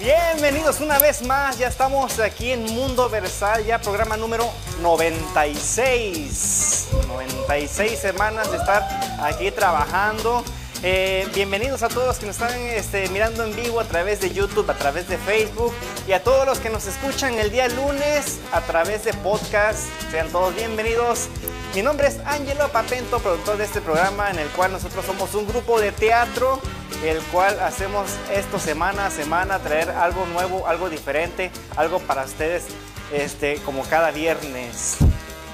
Bienvenidos una vez más, ya estamos aquí en Mundo Versal, ya programa número 96. 96 semanas de estar aquí trabajando. Eh, bienvenidos a todos los que nos están este, mirando en vivo a través de YouTube, a través de Facebook y a todos los que nos escuchan el día lunes a través de podcast. Sean todos bienvenidos. Mi nombre es Angelo Papento, productor de este programa en el cual nosotros somos un grupo de teatro, el cual hacemos esto semana a semana, traer algo nuevo, algo diferente, algo para ustedes este, como cada viernes.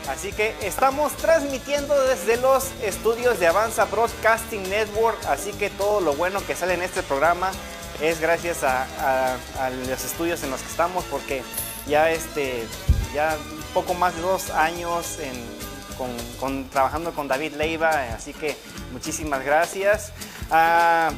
Así que estamos transmitiendo desde los estudios de Avanza Broadcasting Network, así que todo lo bueno que sale en este programa es gracias a, los estudios en los que estamos, porque ya este, ya poco más de dos años con, trabajando con David Leiva, así que muchísimas gracias. Ah,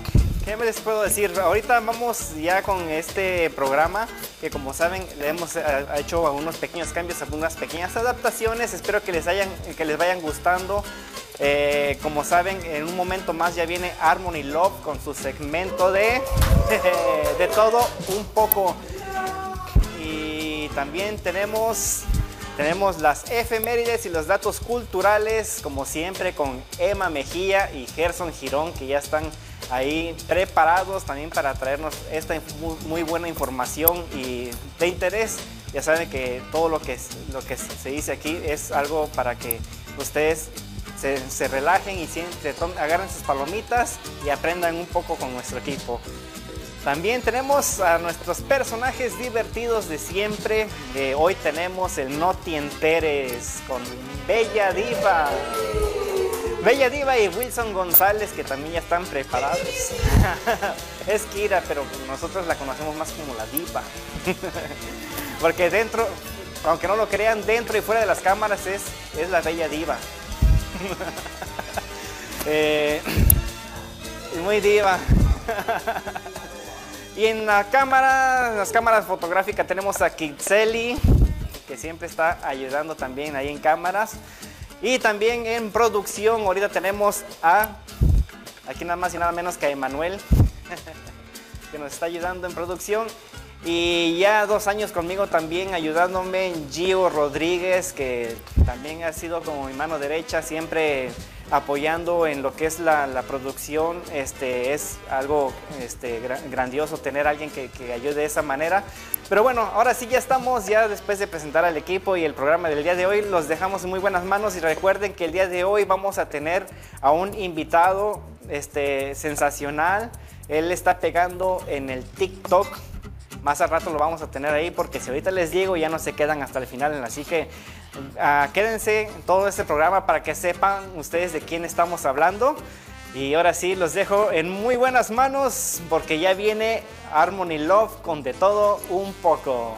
¿Qué les puedo decir? Ahorita vamos ya con este programa que como saben le hemos eh, hecho algunos pequeños cambios, algunas pequeñas adaptaciones. Espero que les, hayan, que les vayan gustando. Eh, como saben, en un momento más ya viene Harmony Love con su segmento de, de todo un poco. Y también tenemos, tenemos las efemérides y los datos culturales, como siempre, con Emma Mejía y Gerson Girón, que ya están ahí preparados también para traernos esta muy, buena información y de interés. Ya saben que todo lo que, lo que se dice aquí es algo para que ustedes se, relajen y agarren sus palomitas y aprendan un poco con nuestro equipo. También tenemos a nuestros personajes divertidos de siempre. Eh, hoy tenemos el No Te Enteres con Bella Diva. Bella Diva y Wilson González, que también ya están preparados. es Kira, pero nosotros la conocemos más como la Diva. Porque dentro, aunque no lo crean, dentro y fuera de las cámaras es, es la Bella Diva. eh, muy diva. Y en la cámara, las cámaras fotográficas tenemos a Kitseli, que siempre está ayudando también ahí en cámaras. Y también en producción, ahorita tenemos a, aquí nada más y nada menos que a Emanuel, que nos está ayudando en producción. Y ya dos años conmigo también ayudándome Gio Rodríguez, que también ha sido como mi mano derecha, siempre apoyando en lo que es la, producción. Este, es algo este, grandioso tener a alguien que, ayude de esa manera. Pero bueno, ahora sí ya estamos, ya después de presentar al equipo y el programa del día de hoy, los dejamos en muy buenas manos y recuerden que el día de hoy vamos a tener a un invitado este, sensacional. Él está pegando en el TikTok. Más al rato lo vamos a tener ahí porque si ahorita les digo ya no se quedan hasta el final. Así que Ah, quédense en todo este programa para que sepan ustedes de quién estamos hablando. Y ahora sí, los dejo en muy buenas manos porque ya viene Harmony Love con de todo un poco.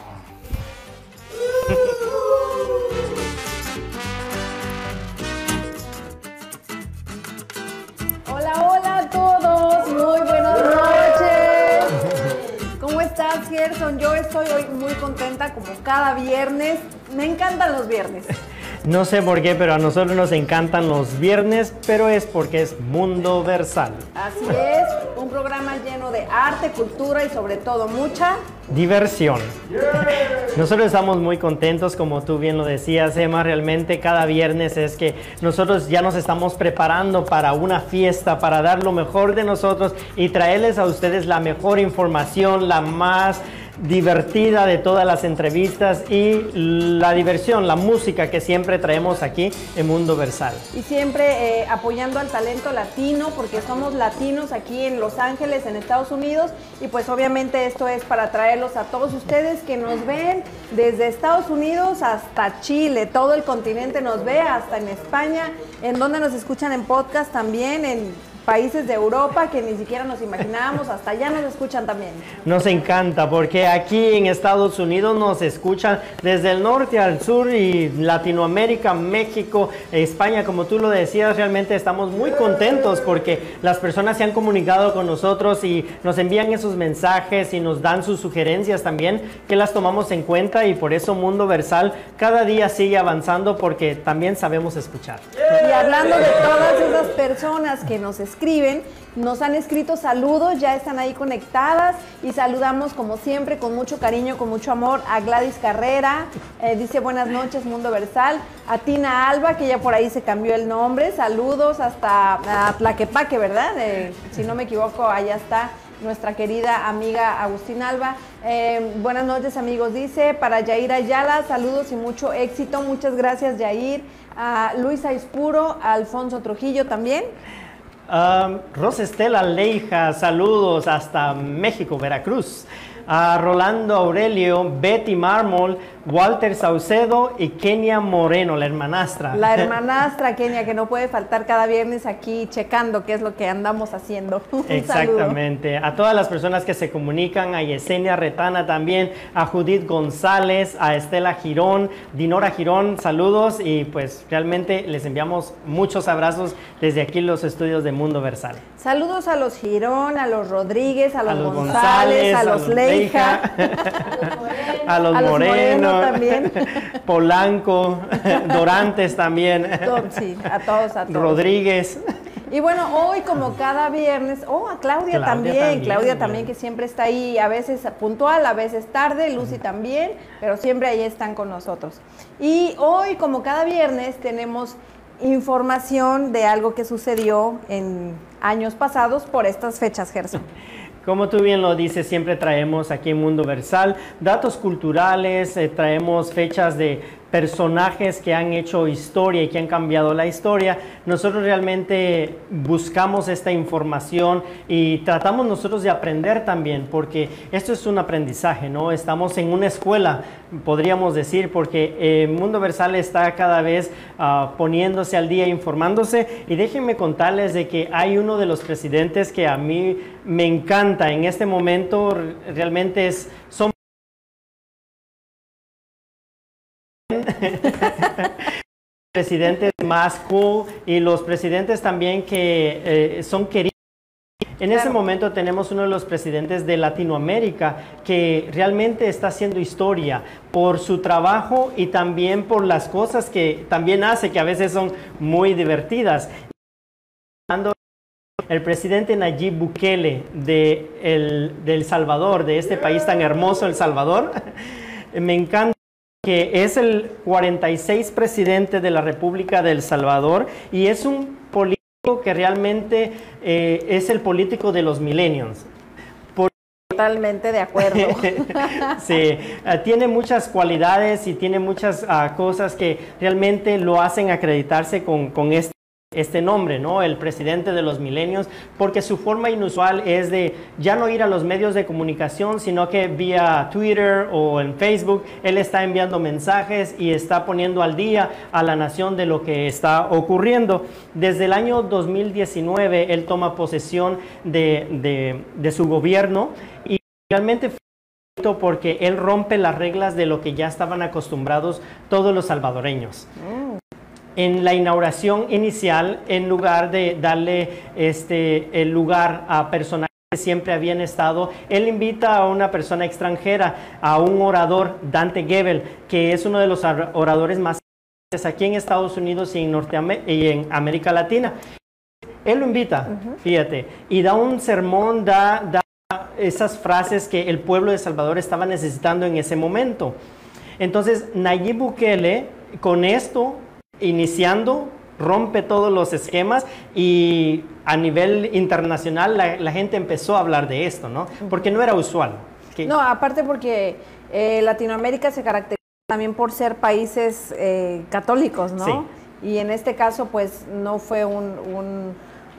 Hola, hola a todos, muy buenas noches. ¿Cómo estás, Gerson? Yo estoy hoy muy contenta como cada viernes me encantan los viernes. No sé por qué, pero a nosotros nos encantan los viernes, pero es porque es Mundo Versal. Así es, un programa lleno de arte, cultura y sobre todo mucha diversión. Nosotros estamos muy contentos, como tú bien lo decías, Emma, realmente cada viernes es que nosotros ya nos estamos preparando para una fiesta, para dar lo mejor de nosotros y traerles a ustedes la mejor información, la más divertida de todas las entrevistas y la diversión, la música que siempre traemos aquí en Mundo Versal. Y siempre eh, apoyando al talento latino, porque somos latinos aquí en Los Ángeles, en Estados Unidos, y pues obviamente esto es para traerlos a todos ustedes que nos ven desde Estados Unidos hasta Chile, todo el continente nos ve, hasta en España, en donde nos escuchan en podcast también, en países de Europa que ni siquiera nos imaginábamos, hasta allá nos escuchan también. Nos encanta porque aquí en Estados Unidos nos escuchan desde el norte al sur y Latinoamérica, México, España, como tú lo decías, realmente estamos muy contentos porque las personas se han comunicado con nosotros y nos envían esos mensajes y nos dan sus sugerencias también que las tomamos en cuenta y por eso Mundo Versal cada día sigue avanzando porque también sabemos escuchar. Y hablando de todas esas personas que nos escuchan, escriben. Nos han escrito saludos, ya están ahí conectadas y saludamos como siempre con mucho cariño, con mucho amor a Gladys Carrera, eh, dice buenas noches Mundo Versal, a Tina Alba que ya por ahí se cambió el nombre, saludos hasta a Tlaquepaque, ¿verdad? Eh, si no me equivoco, allá está nuestra querida amiga Agustín Alba. Eh, buenas noches amigos, dice para Yair Ayala, saludos y mucho éxito, muchas gracias Yair, a Luisa Ispuro, a Alfonso Trujillo también. Rosestela Leija, saludos hasta México, Veracruz. A Rolando Aurelio, Betty Mármol, Walter Saucedo y Kenia Moreno, la hermanastra. La hermanastra Kenia, que no puede faltar cada viernes aquí checando qué es lo que andamos haciendo. Exactamente. A todas las personas que se comunican, a Yesenia Retana también, a Judith González, a Estela Girón, Dinora Girón, saludos y pues realmente les enviamos muchos abrazos desde aquí los estudios de Mundo Versal. Saludos a los Girón, a los Rodríguez, a los, González, a los, Leija, a los Moreno, también. Polanco, Dorantes también. Sí, a todos, a todos. Rodríguez. Y bueno, hoy como cada viernes, oh, a Claudia, también, Claudia también que siempre está ahí, a veces puntual, a veces tarde, Lucy también, pero siempre ahí están con nosotros. Y hoy como cada viernes tenemos información de algo que sucedió en años pasados por estas fechas, Gerson. Como tú bien lo dices, siempre traemos aquí en Mundo Versal datos culturales, eh, traemos fechas de personajes que han hecho historia y que han cambiado la historia, nosotros realmente buscamos esta información y tratamos nosotros de aprender también, porque esto es un aprendizaje, ¿no? Estamos en una escuela, podríamos decir, porque eh, Mundo Versal está cada vez ah, poniéndose al día, informándose, y déjenme contarles de que hay uno de los presidentes que a mí me encanta en este momento, realmente es, presidentes más cool y los presidentes también que eh, son queridos. En ese momento tenemos uno de los presidentes de Latinoamérica que realmente está haciendo historia por su trabajo y también por las cosas que también hace, que a veces son muy divertidas. El presidente Nayib Bukele de el, de El Salvador, de este país tan hermoso, El Salvador, me encanta que es el 46 presidente de la República de El Salvador y es un político que realmente eh, es el político de los millennials. Totalmente de acuerdo. sí, eh, tiene muchas cualidades y tiene muchas ah, cosas que realmente lo hacen acreditarse con, con este este nombre, ¿no? El presidente de los milenios, porque su forma inusual es de ya no ir a los medios de comunicación, sino que vía Twitter o en Facebook, él está enviando mensajes y está poniendo al día a la nación de lo que está ocurriendo. Desde el año 2019, él toma posesión de, su gobierno y realmente porque él rompe las reglas de lo que ya estaban acostumbrados todos los salvadoreños. Mm en la inauguración inicial, en lugar de darle este, el lugar a personajes que siempre habían estado, él invita a una persona extranjera, a un orador, Dante Gebel, que es uno de los oradores más aquí en Estados Unidos y en, y en América Latina. Él lo invita, fíjate, y da un sermón, da, da esas frases que el pueblo de Salvador estaba necesitando en ese momento. Entonces, Nayib Bukele, con esto, iniciando, rompe todos los esquemas y a nivel internacional la, gente empezó a hablar de esto, ¿no? Porque no era usual. No, aparte porque eh, Latinoamérica se caracteriza también por ser países eh, católicos, ¿no? Y en este caso, pues no fue un,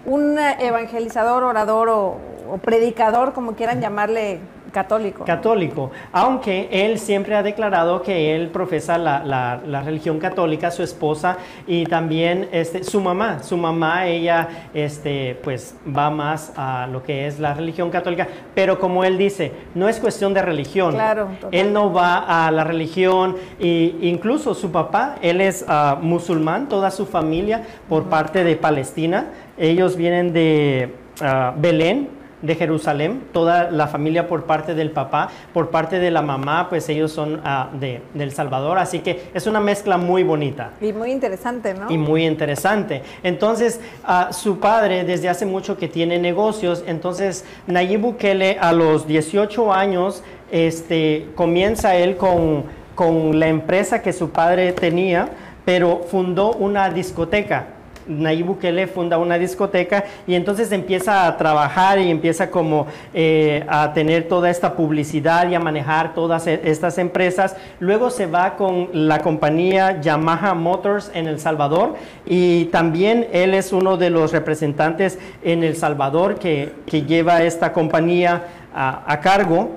un, evangelizador, orador o, o predicador, como quieran llamarle Católico. Católico, aunque él siempre ha declarado que él profesa la, religión católica, su esposa y también este, su mamá. Su mamá, ella este, pues va más a lo que es la religión católica, pero como él dice, no es cuestión de religión. Claro, él no va a la religión, e incluso su papá, él es ah, musulmán, toda su familia por parte de Palestina. Ellos vienen de ah, Belén, de Jerusalén, toda la familia por parte del papá, por parte de la mamá, pues ellos son ah, de, El Salvador, así que es una mezcla muy bonita. Y muy interesante, ¿no? Y muy interesante. Entonces, ah, su padre desde hace mucho que tiene negocios, entonces Nayib Bukele a los 18 años este, comienza él con, con la empresa que su padre tenía, pero fundó una discoteca Nayib Bukele funda una discoteca y entonces empieza a trabajar y empieza como eh, a tener toda esta publicidad y a manejar todas e, estas empresas. Luego se va con la compañía Yamaha Motors en El Salvador y también él es uno de los representantes en El Salvador que, lleva esta compañía a cargo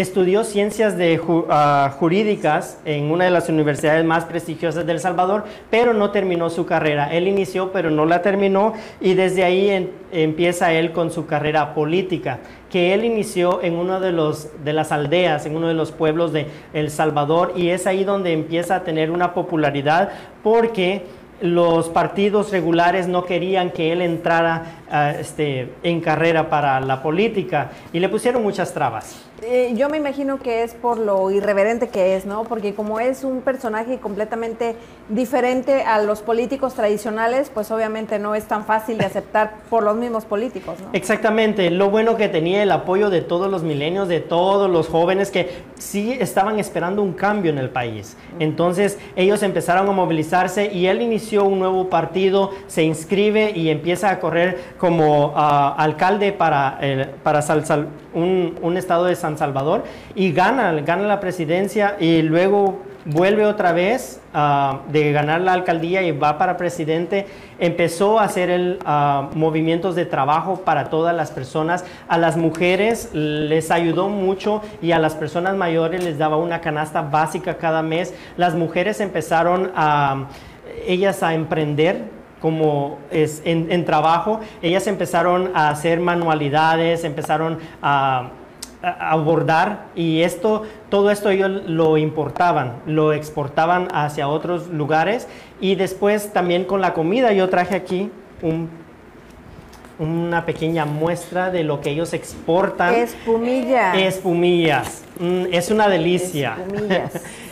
estudió ciencias de, ah, jurídicas en una de las universidades más prestigiosas de El Salvador, pero no terminó su carrera. Él inició, pero no la terminó y desde ahí empieza él con su carrera política, que él inició en uno de, de las aldeas, en uno de los pueblos de El Salvador y es ahí donde empieza a tener una popularidad porque los partidos regulares no querían que él entrara ah, este, en carrera para la política y le pusieron muchas trabas. Eh, yo me imagino que es por lo irreverente que es, ¿no? Porque como es un personaje completamente diferente a los políticos tradicionales, pues obviamente no es tan fácil de aceptar por los mismos políticos, ¿no? Exactamente. Lo bueno que tenía el apoyo de todos los milenios, de todos los jóvenes que sí estaban esperando un cambio en el país. Entonces ellos empezaron a movilizarse y él inició un nuevo partido, se inscribe y empieza a correr como ah, alcalde para, para un, estado de San Salvador y gana, gana la presidencia y luego vuelve otra vez ah, de ganar la alcaldía y va para presidente, empezó a hacer ah, movimientos de trabajo para todas las personas. A las mujeres les ayudó mucho y a las personas mayores les daba una canasta básica cada mes. Las mujeres empezaron a ellas a emprender como es en, en trabajo, ellas empezaron a hacer manualidades, empezaron a abordar y esto, todo esto ellos lo importaban, lo exportaban hacia otros lugares y después también con la comida yo traje aquí una pequeña muestra de lo que ellos exportan. Espumillas. Espumillas. Mm, es una delicia. Espumillas.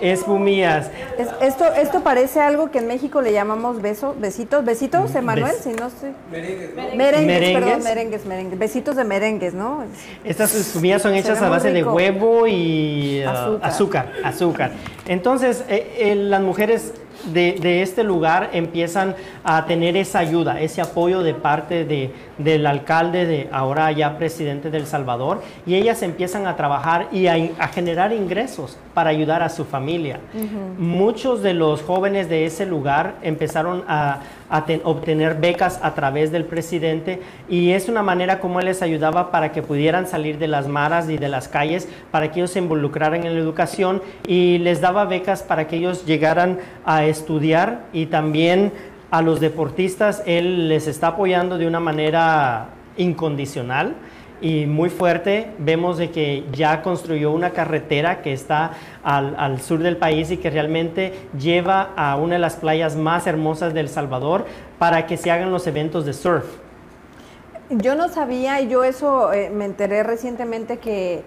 esto, esto parece algo que en México le llamamos beso, besitos, besitos, Emanuel, si no sé. Merengues. Merengues, perdón, merengues, merengues. Besitos de merengues, ¿no? Estas espumillas son hechas a base de huevo y uh, azúcar. azúcar. Entonces, eh, eh, las mujeres de, este lugar empiezan a tener esa ayuda, ese apoyo de parte de, del alcalde, de ahora ya presidente del Salvador, y ellas empiezan a trabajar y a, generar ingresos para ayudar a su familia. Muchos de los jóvenes de ese lugar empezaron a, a obtener becas a través del presidente y es una manera como él les ayudaba para que pudieran salir de las maras y de las calles, para que ellos se involucraran en la educación y les daba becas para que ellos llegaran a estudiar y también a los deportistas él les está apoyando de una manera incondicional y muy fuerte. Vemos de que ya construyó una carretera que está al, sur del país y que realmente lleva a una de las playas más hermosas del Salvador para que se hagan los eventos de surf. Yo no sabía, y yo eso eh, me enteré recientemente que,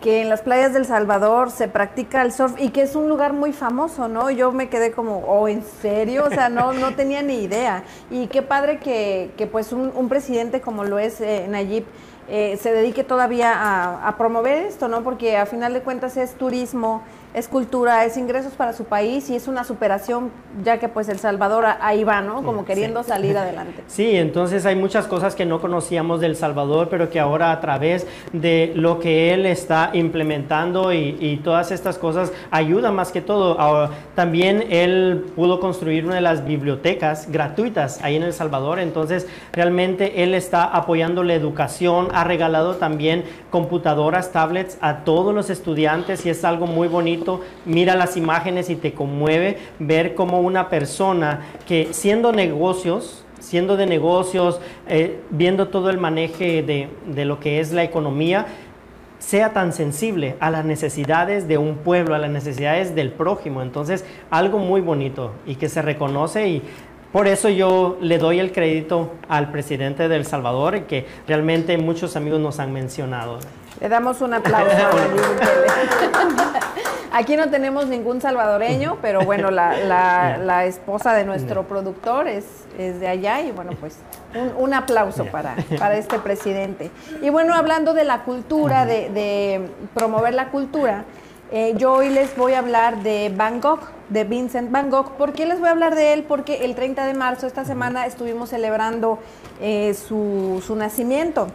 que en las playas del Salvador se practica el surf y que es un lugar muy famoso, ¿no? Yo me quedé como, oh, ¿en serio? O sea, no, no tenía ni idea. Y qué padre que, que pues un, presidente como lo es eh, Nayib eh, se dedique todavía a, a, promover esto, ¿no? Porque a final de cuentas es turismo, es cultura, es ingresos para su país y es una superación, ya que pues El Salvador ahí va, ¿no? Como queriendo salir adelante. Sí, entonces hay muchas cosas que no conocíamos del Salvador, pero que ahora a través de lo que él está implementando y, todas estas cosas ayuda más que todo. Ahora, también él pudo construir una de las bibliotecas gratuitas ahí en El Salvador, entonces realmente él está apoyando la educación, ha regalado también computadoras, tablets a todos los estudiantes y es algo muy bonito mira las imágenes y te conmueve ver cómo una persona que siendo negocios, siendo de negocios, eh, viendo todo el maneje de, de lo que es la economía, sea tan sensible a las necesidades de un pueblo, a las necesidades del prójimo. Entonces, algo muy bonito y que se reconoce y por eso yo le doy el crédito al presidente de El Salvador, que realmente muchos amigos nos han mencionado. Le damos un aplauso a. Aquí no tenemos ningún salvadoreño, pero bueno, la, esposa de nuestro productor es, es, de allá y bueno, pues un, aplauso para, para este presidente. Y bueno, hablando de la cultura, de, de promover la cultura, eh, yo hoy les voy a hablar de Van Gogh, de Vincent Van Gogh. ¿Por qué les voy a hablar de él? Porque el 30 de marzo, esta semana, estuvimos celebrando eh, su, su, nacimiento.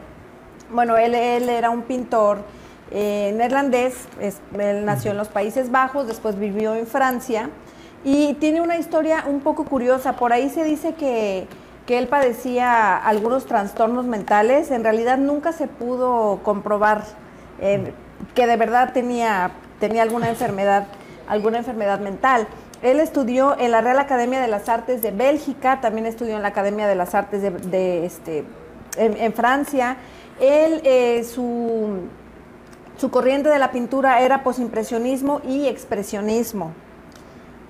Bueno, él, él era un pintor eh, neerlandés, él nació en los Países Bajos, después vivió en Francia y tiene una historia un poco curiosa. Por ahí se dice que, que él padecía algunos trastornos mentales. En realidad nunca se pudo comprobar que de verdad tenía tenía alguna enfermedad, alguna enfermedad mental. Él estudió en la Real Academia de las Artes de Bélgica, también estudió en la Academia de las Artes de, este, en, Francia. Él, eh, su, su corriente de la pintura era posimpresionismo y expresionismo.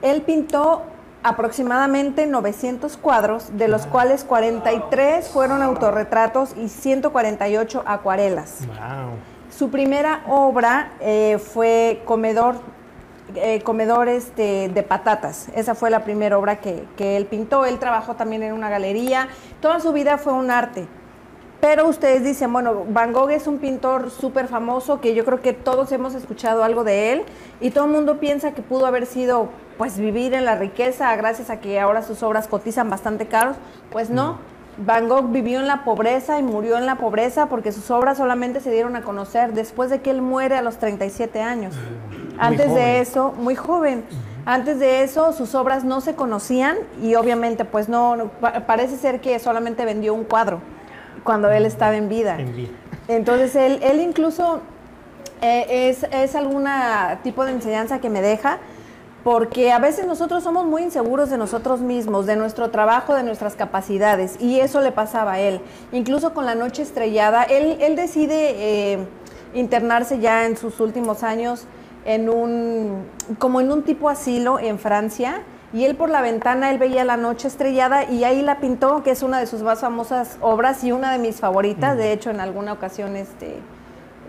Él pintó aproximadamente 900 cuadros, de los cuales 43 fueron autorretratos y 148 acuarelas. Wow. Su primera obra eh, fue Comedor, eh, Comedores este, de, Patatas. Esa fue la primera obra que, él pintó. Él trabajó también en una galería. Toda su vida fue un arte. Pero ustedes dicen, bueno, Van Gogh es un pintor súper famoso que yo creo que todos hemos escuchado algo de él y todo el mundo piensa que pudo haber sido, pues, vivir en la riqueza gracias a que ahora sus obras cotizan bastante caros. Pues no. Van Gogh vivió en la pobreza y murió en la pobreza porque sus obras solamente se dieron a conocer después de que él muere a los 37 años. Antes de eso, muy joven. Antes de eso, sus obras no se conocían y obviamente, pues no, parece ser que solamente vendió un cuadro cuando él estaba en vida. Entonces, él, él incluso eh, es, es algún tipo de enseñanza que me deja porque a veces nosotros somos muy inseguros de nosotros mismos, de nuestro trabajo, de nuestras capacidades, y eso le pasaba a él. Incluso con la noche estrellada, él, él decide eh, internarse ya en sus últimos años en un, como en un tipo asilo en Francia, y él por la ventana, él veía la noche estrellada y ahí la pintó, que es una de sus más famosas obras y una de mis favoritas, de hecho en alguna ocasión este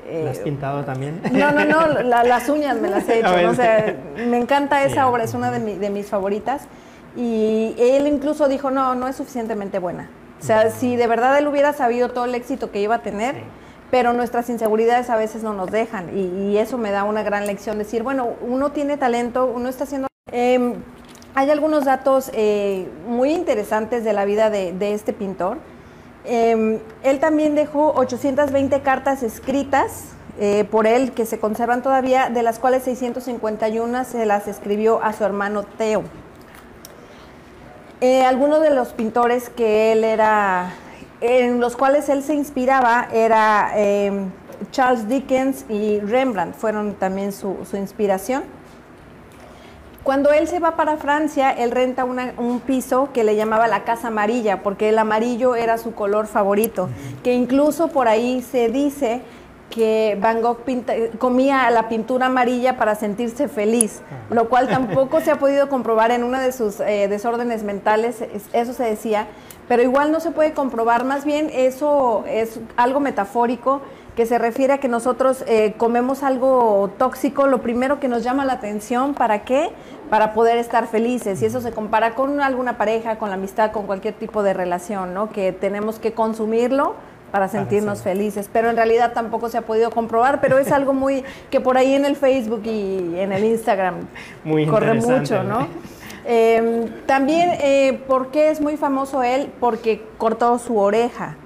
eh, has pintado también? No, no, no, las uñas me las he hecho. O sea, me encanta esa obra, es una de, mis favoritas. Y él incluso dijo, no, no es suficientemente buena. O sea, si de verdad él hubiera sabido todo el éxito que iba a tener, pero nuestras inseguridades a veces no nos dejan. Y, eso me da una gran lección, decir, bueno, uno tiene talento, uno está haciendo... Em, hay algunos datos eh, muy interesantes de la vida de este pintor. Em, él también dejó 820 cartas escritas eh, por él que se conservan todavía, de las cuales 651 se las escribió a su hermano Teo. Eh, algunos de los pintores que él era, en los cuales él se inspiraba, era em, Charles Dickens y Rembrandt, fueron también su inspiración. Cuando él se va para Francia, él renta un piso que le llamaba la Casa Amarilla, porque el amarillo era su color favorito, que incluso por ahí se dice que Van Gogh comía la pintura amarilla para sentirse feliz, lo cual tampoco se ha podido comprobar en una de sus eh, desórdenes mentales, eso se decía, pero igual no se puede comprobar, más bien eso es algo metafórico que se refiere a que nosotros eh, comemos algo tóxico, lo primero que nos llama la atención, ¿para qué? Para poder estar felices. Y eso se compara con alguna pareja, con la amistad, con cualquier tipo de relación, ¿no? Que tenemos que consumirlo para sentirnos felices. Pero en realidad tampoco se ha podido comprobar, pero es algo muy que por ahí en el Facebook y en el Instagram corre mucho, ¿no? Em, también, eh, ¿por qué es muy famoso él? Porque cortó su oreja.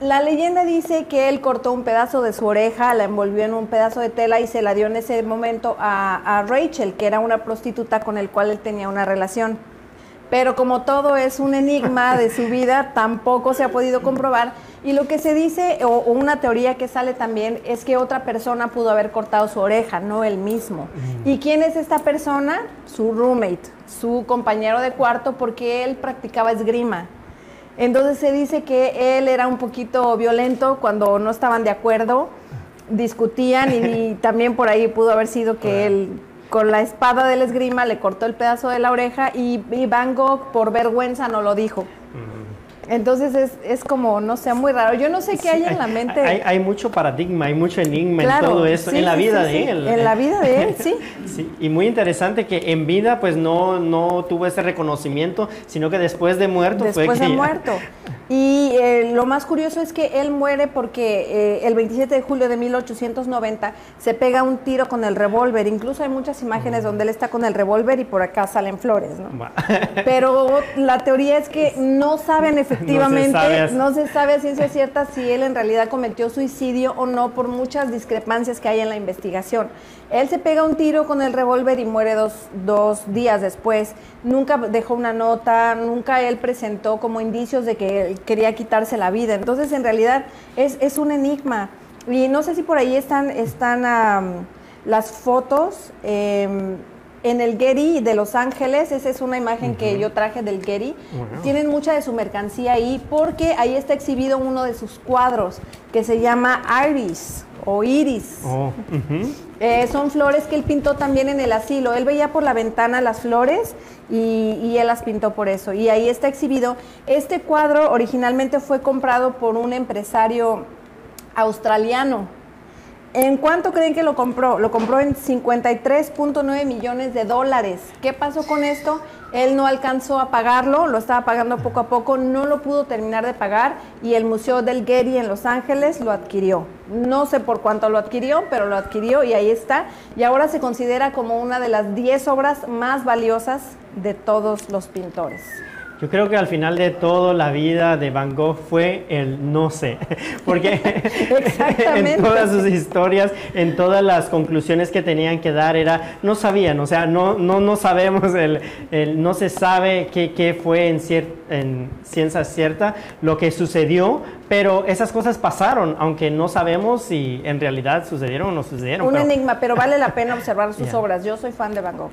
La leyenda dice que él cortó un pedazo de su oreja, la envolvió en un pedazo de tela y se la dio en ese momento a, Rachel, que era una prostituta con el cual él tenía una relación. Pero como todo es un enigma de su vida, tampoco se ha podido comprobar. Y lo que se dice, o, una teoría que sale también, es que otra persona pudo haber cortado su oreja, no él mismo. Mm. ¿Y quién es esta persona? Su roommate, su compañero de cuarto, porque él practicaba esgrima. Entonces se dice que él era un poquito violento cuando no estaban de acuerdo, discutían y, también por ahí pudo haber sido que él con la espada del esgrima le cortó el pedazo de la oreja y, y Van Gogh por vergüenza no lo dijo. Entonces es, es, como, no sé, muy raro. Yo no sé qué hay en la mente. Hay, hay, mucho paradigma, hay mucho enigma en todo eso, en la vida de él. En la vida de él, sí. sí. Y muy interesante que en vida pues no, no tuvo ese reconocimiento, sino que después de muerto después fue Después de muerto. Y eh, lo más curioso es que él muere porque eh, el 27 de julio de 1890 se pega un tiro con el revólver. Incluso hay muchas imágenes donde él está con el revólver y por acá salen flores, ¿no? Pero la teoría es que no saben efectivamente, no se, sabe a ciencia cierta si él en realidad cometió suicidio o no por muchas discrepancias que hay en la investigación. Él se pega un tiro con el revólver y muere dos, dos, días después. Nunca dejó una nota, nunca él presentó como indicios de que él quería quitarse la vida. Entonces, en realidad, es, es un enigma. Y no sé si por ahí están, están um, las fotos. Eh, en el Getty de Los Ángeles, esa es una imagen uh -huh. que yo traje del Getty, wow. tienen mucha de su mercancía ahí porque ahí está exhibido uno de sus cuadros que se llama Iris o Iris. Oh. Uh -huh. eh, son flores que él pintó también en el asilo. Él veía por la ventana las flores y, y, él las pintó por eso. Y ahí está exhibido. Este cuadro originalmente fue comprado por un empresario australiano. ¿En cuánto creen que lo compró? Lo compró en 53.9 millones de dólares. ¿Qué pasó con esto? Él no alcanzó a pagarlo, lo estaba pagando poco a poco, no lo pudo terminar de pagar y el Museo del Getty en Los Ángeles lo adquirió. No sé por cuánto lo adquirió, pero lo adquirió y ahí está. Y ahora se considera como una de las 10 obras más valiosas de todos los pintores. Yo creo que al final de todo la vida de Van Gogh fue el no sé, porque en todas sus historias, en todas las conclusiones que tenían que dar era, no sabían, o sea, no, no, no sabemos, el, el no se sabe qué, qué fue en, cier, en ciencia cierta lo que sucedió, pero esas cosas pasaron, aunque no sabemos si en realidad sucedieron o no sucedieron. Un pero... enigma, pero vale la pena observar sus yeah. obras. Yo soy fan de Van Gogh.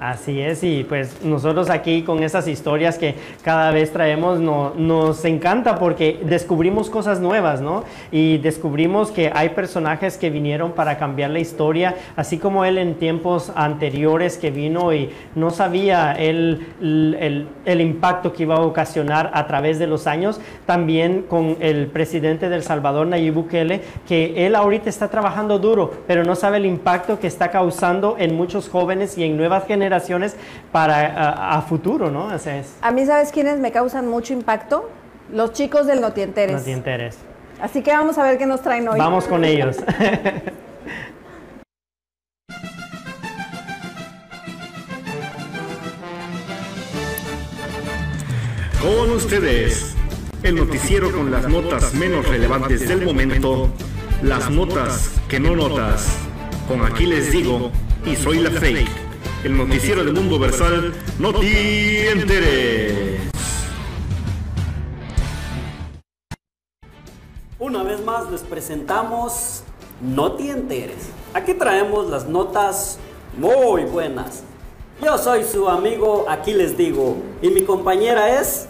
Así es, y pues nosotros aquí con estas historias que cada vez traemos no, nos encanta porque descubrimos cosas nuevas, ¿no? Y descubrimos que hay personajes que vinieron para cambiar la historia, así como él en tiempos anteriores que vino y no sabía el, el, el impacto que iba a ocasionar a través de los años, también con el presidente del Salvador, Nayib Bukele, que él ahorita está trabajando duro, pero no sabe el impacto que está causando en muchos jóvenes y en nuevas generaciones generaciones para a, a futuro, ¿no? O sea, es... A mí, ¿sabes quiénes me causan mucho impacto? Los chicos del Notienteres. Notienteres. Así que vamos a ver qué nos traen hoy. Vamos con ellos. con ustedes, el noticiero con las notas menos relevantes del momento, las notas que no notas. Con aquí les digo, y soy la fake el noticiero del mundo versal No te enteres. Una vez más les presentamos No te enteres. Aquí traemos las notas muy buenas. Yo soy su amigo, aquí les digo, y mi compañera es...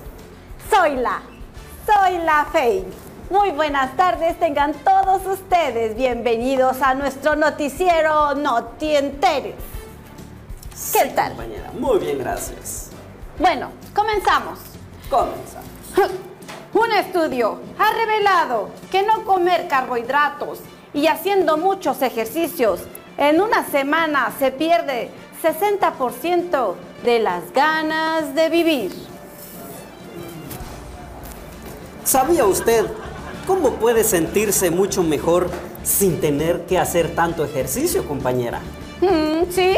Soy la, soy la Fey. Muy buenas tardes, tengan todos ustedes bienvenidos a nuestro noticiero No te enteres. ¿Qué sí, tal? Compañera, muy bien, gracias. Bueno, comenzamos. Comenzamos. Un estudio ha revelado que no comer carbohidratos y haciendo muchos ejercicios en una semana se pierde 60% de las ganas de vivir. ¿Sabía usted cómo puede sentirse mucho mejor sin tener que hacer tanto ejercicio, compañera? Mm, ¿Sí?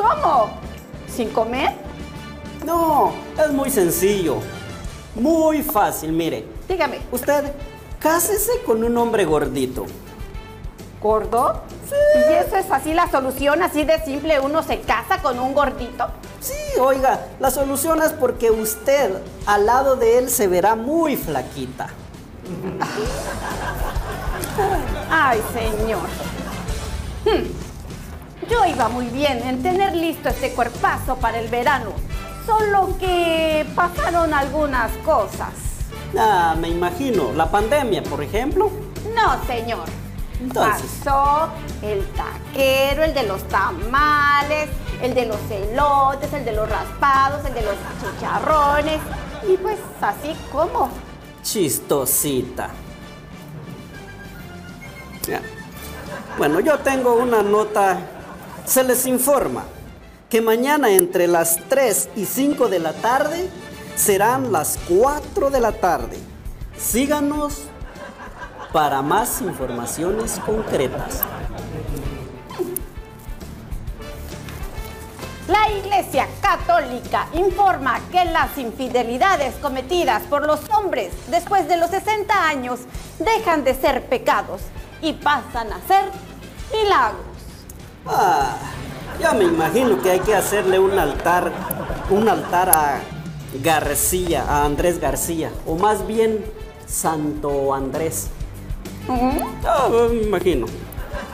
¿Cómo? ¿Sin comer? No, es muy sencillo. Muy fácil, mire. Dígame. Usted cásese con un hombre gordito. ¿Gordo? Sí. ¿Y eso es así la solución? ¿Así de simple uno se casa con un gordito? Sí, oiga, la solución es porque usted al lado de él se verá muy flaquita. Ay, señor. Hmm. Yo iba muy bien en tener listo este cuerpazo para el verano, solo que pasaron algunas cosas. Ah, me imagino. ¿La pandemia, por ejemplo? No, señor. Entonces. Pasó el taquero, el de los tamales, el de los elotes, el de los raspados, el de los chicharrones. Y pues así como. Chistosita. Ya. Bueno, yo tengo una nota. Se les informa que mañana entre las 3 y 5 de la tarde serán las 4 de la tarde. Síganos para más informaciones concretas. La Iglesia Católica informa que las infidelidades cometidas por los hombres después de los 60 años dejan de ser pecados y pasan a ser milagros. Ah, ya me imagino que hay que hacerle un altar, un altar a García, a Andrés García, o más bien Santo Andrés. Ah, me imagino.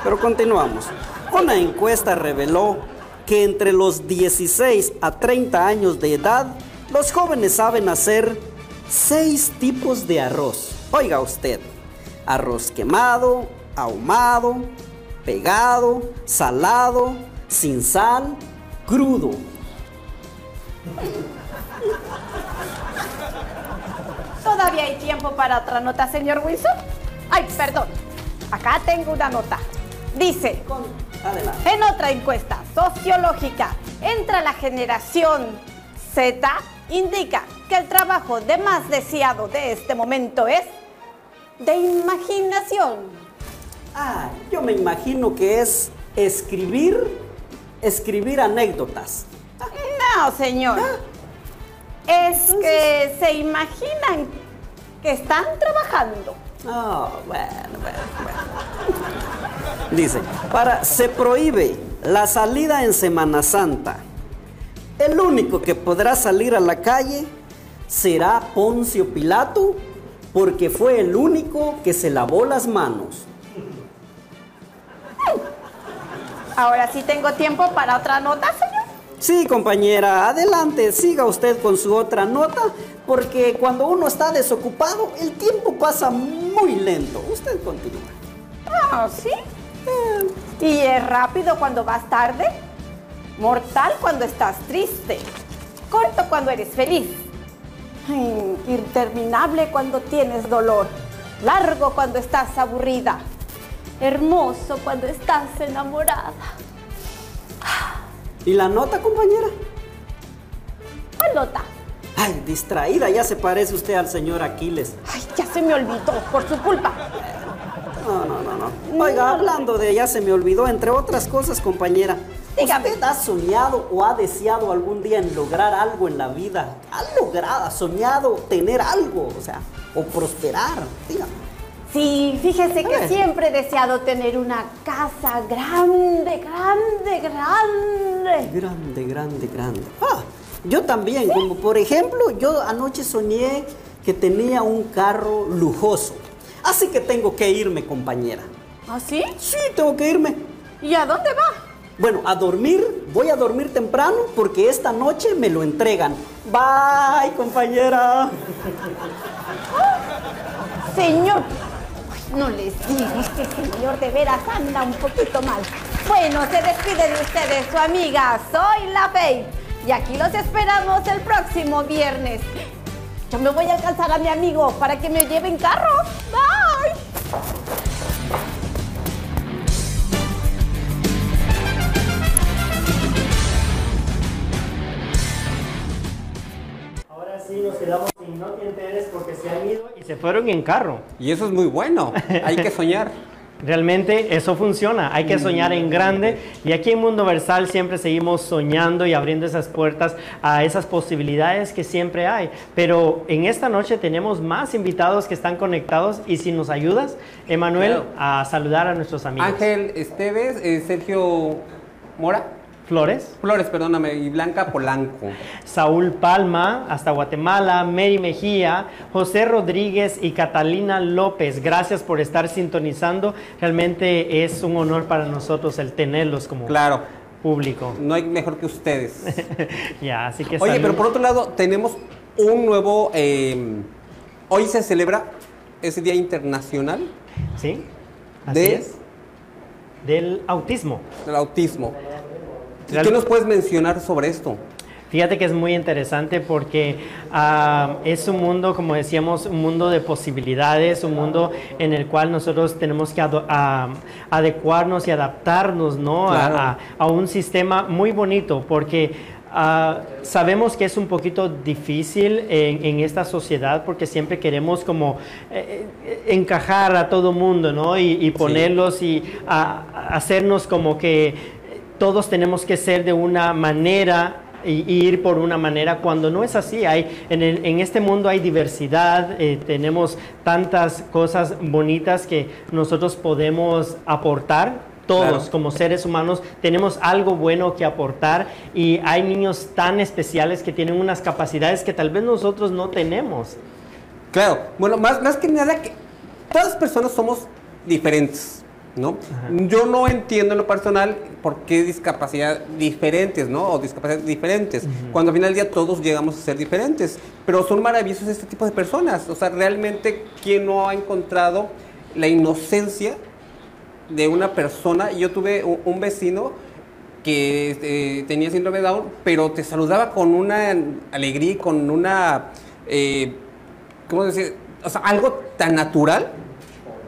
Pero continuamos. Una encuesta reveló que entre los 16 a 30 años de edad, los jóvenes saben hacer seis tipos de arroz. Oiga usted, arroz quemado, ahumado, pegado, salado, sin sal, crudo. ¿Todavía hay tiempo para otra nota, señor Wilson? Ay, perdón. Acá tengo una nota. Dice, en otra encuesta sociológica, entre la generación Z, indica que el trabajo de más deseado de este momento es de imaginación. Ah, yo me imagino que es escribir, escribir anécdotas. No, señor. Es que se imaginan que están trabajando. Ah, bueno, bueno, bueno. Dice, para, se prohíbe la salida en Semana Santa. El único que podrá salir a la calle será Poncio Pilato, porque fue el único que se lavó las manos. Ahora sí tengo tiempo para otra nota, señor. Sí, compañera, adelante, siga usted con su otra nota, porque cuando uno está desocupado, el tiempo pasa muy lento. Usted continúa. Ah, ¿sí? Y es rápido cuando vas tarde, mortal cuando estás triste, corto cuando eres feliz, interminable cuando tienes dolor, largo cuando estás aburrida, hermoso cuando estás enamorada. ¿Y la nota, compañera? ¿Cuál nota? Ay, distraída, ya se parece usted al señor Aquiles. Ay, ya se me olvidó, por su culpa. No, no, no, no. Oiga, hablando de ya se me olvidó, entre otras cosas, compañera. Dígame. ¿Usted ha soñado o ha deseado algún día en lograr algo en la vida? ¿Ha logrado, ha soñado tener algo? O sea, o prosperar. Dígame. Sí, fíjese que siempre he deseado tener una casa grande, grande, grande. Grande, grande, grande. Ah, yo también, como por ejemplo, yo anoche soñé que tenía un carro lujoso. Así que tengo que irme, compañera. ¿Ah, sí? Sí, tengo que irme. ¿Y a dónde va? Bueno, a dormir, voy a dormir temprano porque esta noche me lo entregan. Bye, compañera. Señor, no les digo, este señor de veras anda un poquito mal. Bueno, se despide de ustedes su amiga, soy la Faith. Y aquí los esperamos el próximo viernes. Yo me voy a alcanzar a mi amigo para que me lleve en carro. Bye. Sí nos quedamos no te enteres porque se han ido y se fueron en carro. Y eso es muy bueno. Hay que soñar. Realmente eso funciona, hay que soñar en grande y aquí en Mundo Versal siempre seguimos soñando y abriendo esas puertas a esas posibilidades que siempre hay. Pero en esta noche tenemos más invitados que están conectados y si nos ayudas, Emanuel, Claro. a saludar a nuestros amigos. Ángel Esteves, eh, Sergio Mora, Flores, Flores, perdóname, y Blanca Polanco. Saúl Palma, hasta Guatemala, Mary Mejía, José Rodríguez y Catalina López. Gracias por estar sintonizando. Realmente es un honor para nosotros el tenerlos como Claro, público. no hay mejor que ustedes. ya, así que Oye, salud. pero por otro lado, tenemos un nuevo. eh, hoy se celebra ese Día Internacional ¿Sí? Así de- es. Del autismo. del autismo. ¿Y Real- ¿Qué nos puedes mencionar sobre esto? Fíjate que es muy interesante porque ah, es un mundo, como decíamos, un mundo de posibilidades, un mundo en el cual nosotros tenemos que ah, adecuarnos y adaptarnos ¿no? A- Claro. a, a un sistema muy bonito porque ah, sabemos que es un poquito difícil en, en esta sociedad porque siempre queremos como eh, eh, encajar a todo mundo ¿no? y, y ponerlos y hacernos como que todos tenemos que ser de una manera y y ir por una manera cuando no es así. Hay, en, el- en este mundo hay diversidad, eh, tenemos tantas cosas bonitas que nosotros podemos aportar. Todos Claro. como seres humanos tenemos algo bueno que aportar y hay niños tan especiales que tienen unas capacidades que tal vez nosotros no tenemos. Claro, bueno, más, más que nada que todas las personas somos diferentes, ¿no? Yo no entiendo en lo personal por qué discapacidad diferentes, ¿no? O discapacidades diferentes, cuando al final del día todos llegamos a ser diferentes, pero son maravillosos este tipo de personas, o sea, realmente, ¿quién no ha encontrado la inocencia de una persona? Yo tuve un, un vecino que eh, tenía síndrome de Down, pero te saludaba con una alegría, y con una... eh, ¿cómo decir? O sea, algo tan natural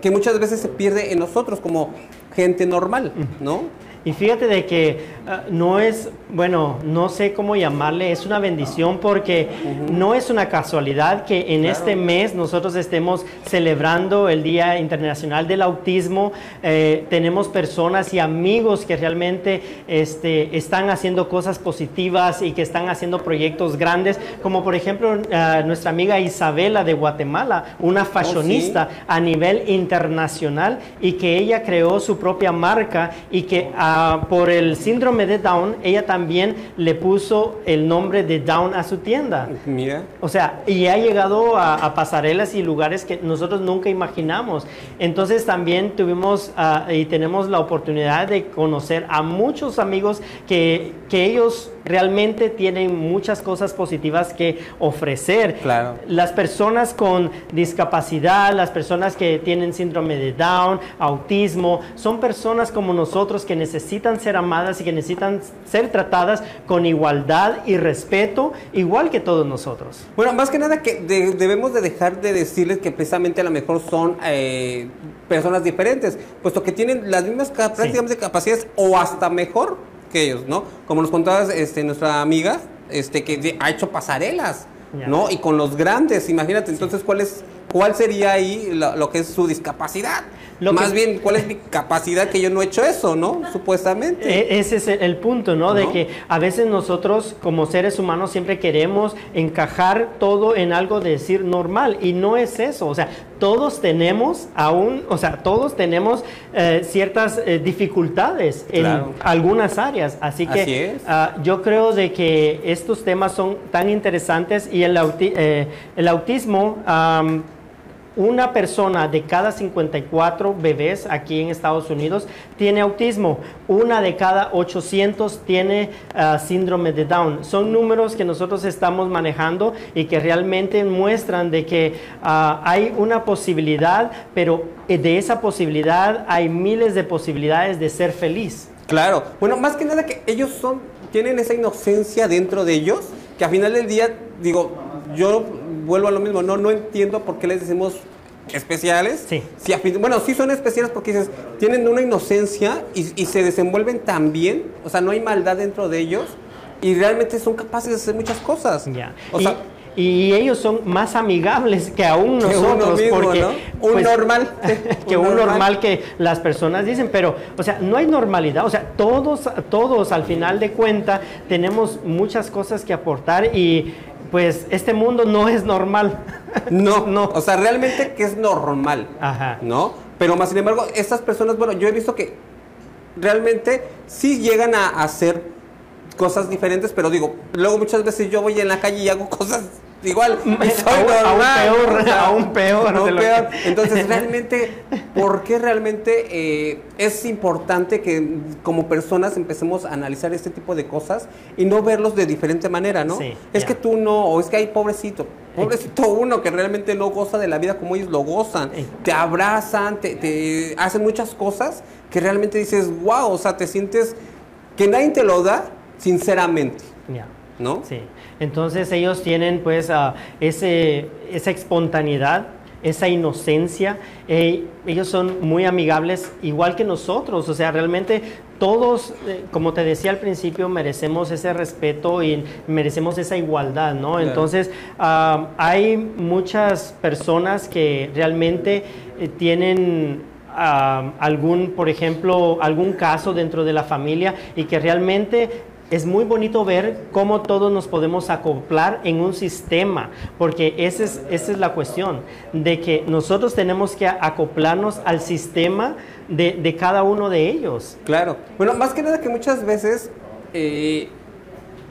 que muchas veces se pierde en nosotros como gente normal, ¿no? Y fíjate de que ah, no es, bueno, no sé cómo llamarle, es una bendición porque no es una casualidad que en este mes nosotros estemos celebrando el Día Internacional del Autismo. Eh, tenemos personas y amigos que realmente este, están haciendo cosas positivas y que están haciendo proyectos grandes, como por ejemplo ah, nuestra amiga Isabela de Guatemala, una fashionista a nivel internacional y que ella creó su propia marca y que ah, por el síndrome de Down, ella también le puso el nombre de Down a su tienda. Mira. O sea, y ha llegado a, a pasarelas y lugares que nosotros nunca imaginamos. Entonces también tuvimos ah, y tenemos la oportunidad de conocer a muchos amigos que, que ellos realmente tienen muchas cosas positivas que ofrecer. Claro. Las personas con discapacidad, las personas que tienen síndrome de Down, autismo, son personas como nosotros que necesitan ser amadas y que necesitan ser tratadas con igualdad y respeto, igual que todos nosotros. Bueno, más que nada que de- debemos de dejar de decirles que precisamente a lo mejor son eh, personas diferentes, puesto que tienen las mismas prácticamente capacidades o hasta mejor que ellos, ¿no? Como nos contabas este, nuestra amiga, este, que ha hecho pasarelas, Ya. ¿no? Y con los grandes, imagínate, entonces, ¿cuál es, cuál sería ahí lo, lo que es su discapacidad? Lo Más que- bien, ¿cuál es mi capacidad que yo no he hecho eso, ¿no? Supuestamente. E- Ese es el, punto, ¿no? De que a veces nosotros como seres humanos siempre queremos encajar todo en algo de decir normal y no es eso. O sea, todos tenemos aún, o sea, todos tenemos eh, ciertas eh, dificultades en Claro. algunas áreas. Así que Así es. ah, yo creo de que estos temas son tan interesantes y el, auti- eh, el autismo... una persona de cada 54 bebés aquí en Estados Unidos tiene autismo. Una de cada 800 tiene ah, síndrome de Down. Son números que nosotros estamos manejando y que realmente muestran de que ah, hay una posibilidad, pero eh, de esa posibilidad hay miles de posibilidades de ser feliz. Claro. Bueno, más que nada que ellos son, tienen esa inocencia dentro de ellos, que al final del día, digo, yo vuelvo a lo mismo, no, no entiendo por qué les decimos especiales. Sí. Si a fin- bueno, sí son especiales porque dices, tienen una inocencia y, y se desenvuelven tan bien, o sea, no hay maldad dentro de ellos y realmente son capaces de hacer muchas cosas. Ya. O y, sea, y ellos son más amigables que aún Que nosotros. mismo, porque, ¿no? Un normal. que Un un normal. normal. que las personas dicen, pero, o sea, no hay normalidad. O sea, todos, todos al final de cuenta tenemos muchas cosas que aportar y pues este mundo no es normal. No, No. O sea, realmente que es normal. Ajá. ¿No? Pero más sin embargo, estas personas, bueno, yo he visto que realmente sí llegan a hacer cosas diferentes, pero digo, luego muchas veces yo voy en la calle y hago cosas igual soy Aún- peor, o sea, aún peor aún de lo peor. que- Entonces, realmente, ¿por qué realmente eh, es importante que como personas empecemos a analizar este tipo de cosas y no verlos de diferente manera, ¿no? Sí, es que tú no, o es que hay pobrecito, pobrecito uno que realmente no goza de la vida como ellos lo gozan, te abrazan, te, te hacen muchas cosas que realmente dices, wow, o sea, te sientes que nadie te lo da sinceramente, Ya. ¿no? Sí. Entonces ellos tienen pues ah, ese, esa espontaneidad, esa inocencia. eh, ellos son muy amigables, igual que nosotros. O sea, realmente todos, eh, como te decía al principio, merecemos ese respeto y merecemos esa igualdad, ¿no? Claro. Entonces ah, hay muchas personas que realmente eh, tienen ah, algún, por ejemplo, algún caso dentro de la familia y que realmente es muy bonito ver cómo todos nos podemos acoplar en un sistema, porque esa es, esa es la cuestión, de que nosotros tenemos que acoplarnos al sistema de, de cada uno de ellos. Claro. Bueno, más que nada que muchas veces, eh,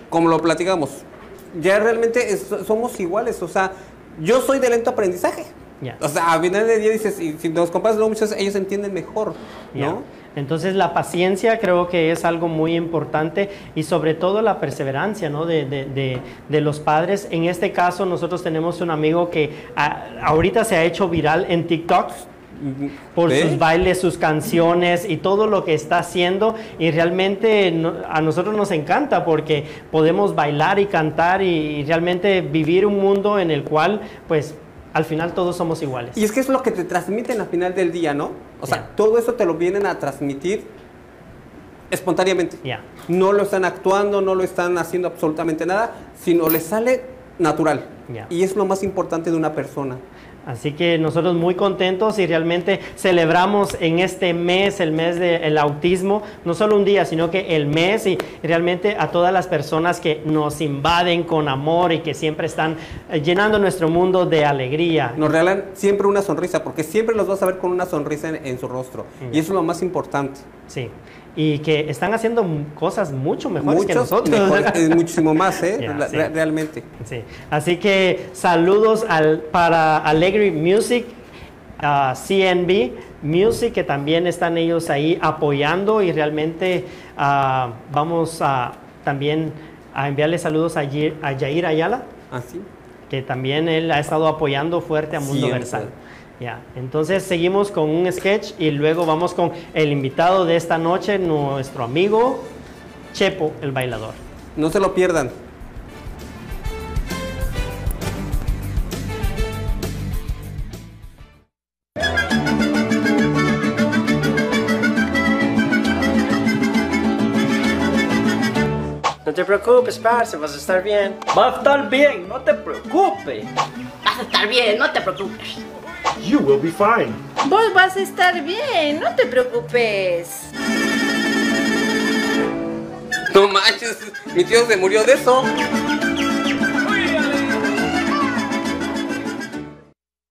como lo platicamos, ya realmente es- somos iguales. O sea, yo soy de lento aprendizaje. Ya. O sea, a final del día dices, y si nos comparas luego muchas ellos entienden mejor. ¿no? Entonces la paciencia creo que es algo muy importante y sobre todo la perseverancia ¿no? de, de- de- de los padres. En este caso nosotros tenemos un amigo que ah, ahorita se ha hecho viral en TikTok por sus bailes, sus canciones y todo lo que está haciendo y realmente no- a nosotros nos encanta porque podemos bailar y cantar y, y realmente vivir un mundo en el cual pues al final todos somos iguales. Y es que es lo que te transmiten al final del día, ¿no? O sea, todo eso te lo vienen a transmitir espontáneamente. Ya. No lo están actuando, no lo están haciendo absolutamente nada, sino les sale natural. Ya. Y es lo más importante de una persona. Así que nosotros muy contentos y realmente celebramos en este mes, el mes del autismo, no solo un día, sino que el mes y realmente a todas las personas que nos invaden con amor y que siempre están eh, llenando nuestro mundo de alegría. Nos regalan siempre una sonrisa, porque siempre los vas a ver con una sonrisa en, en su rostro. Y eso es lo más importante. Sí. Y que están haciendo cosas mucho mejores que nosotros. muchísimo más, ¿eh? Ya, La- sí. re- realmente. Sí. Así que saludos al, para Alegre Music, a CNB Music, que también están ellos ahí apoyando y realmente ah, vamos a también a enviarle saludos a, Yair Ayala, Así. que también él ha estado apoyando fuerte a Mundo. Versal. Ya, entonces seguimos con un sketch y luego vamos con el invitado de esta noche, nuestro amigo Chepo, el bailador. No se lo pierdan. No te preocupes, parce, vas a estar bien. Va a estar bien, no te preocupes. Vas a estar bien, no te preocupes. You will be fine. Vos vas a estar bien, no te preocupes. No manches, mi tío se murió de eso.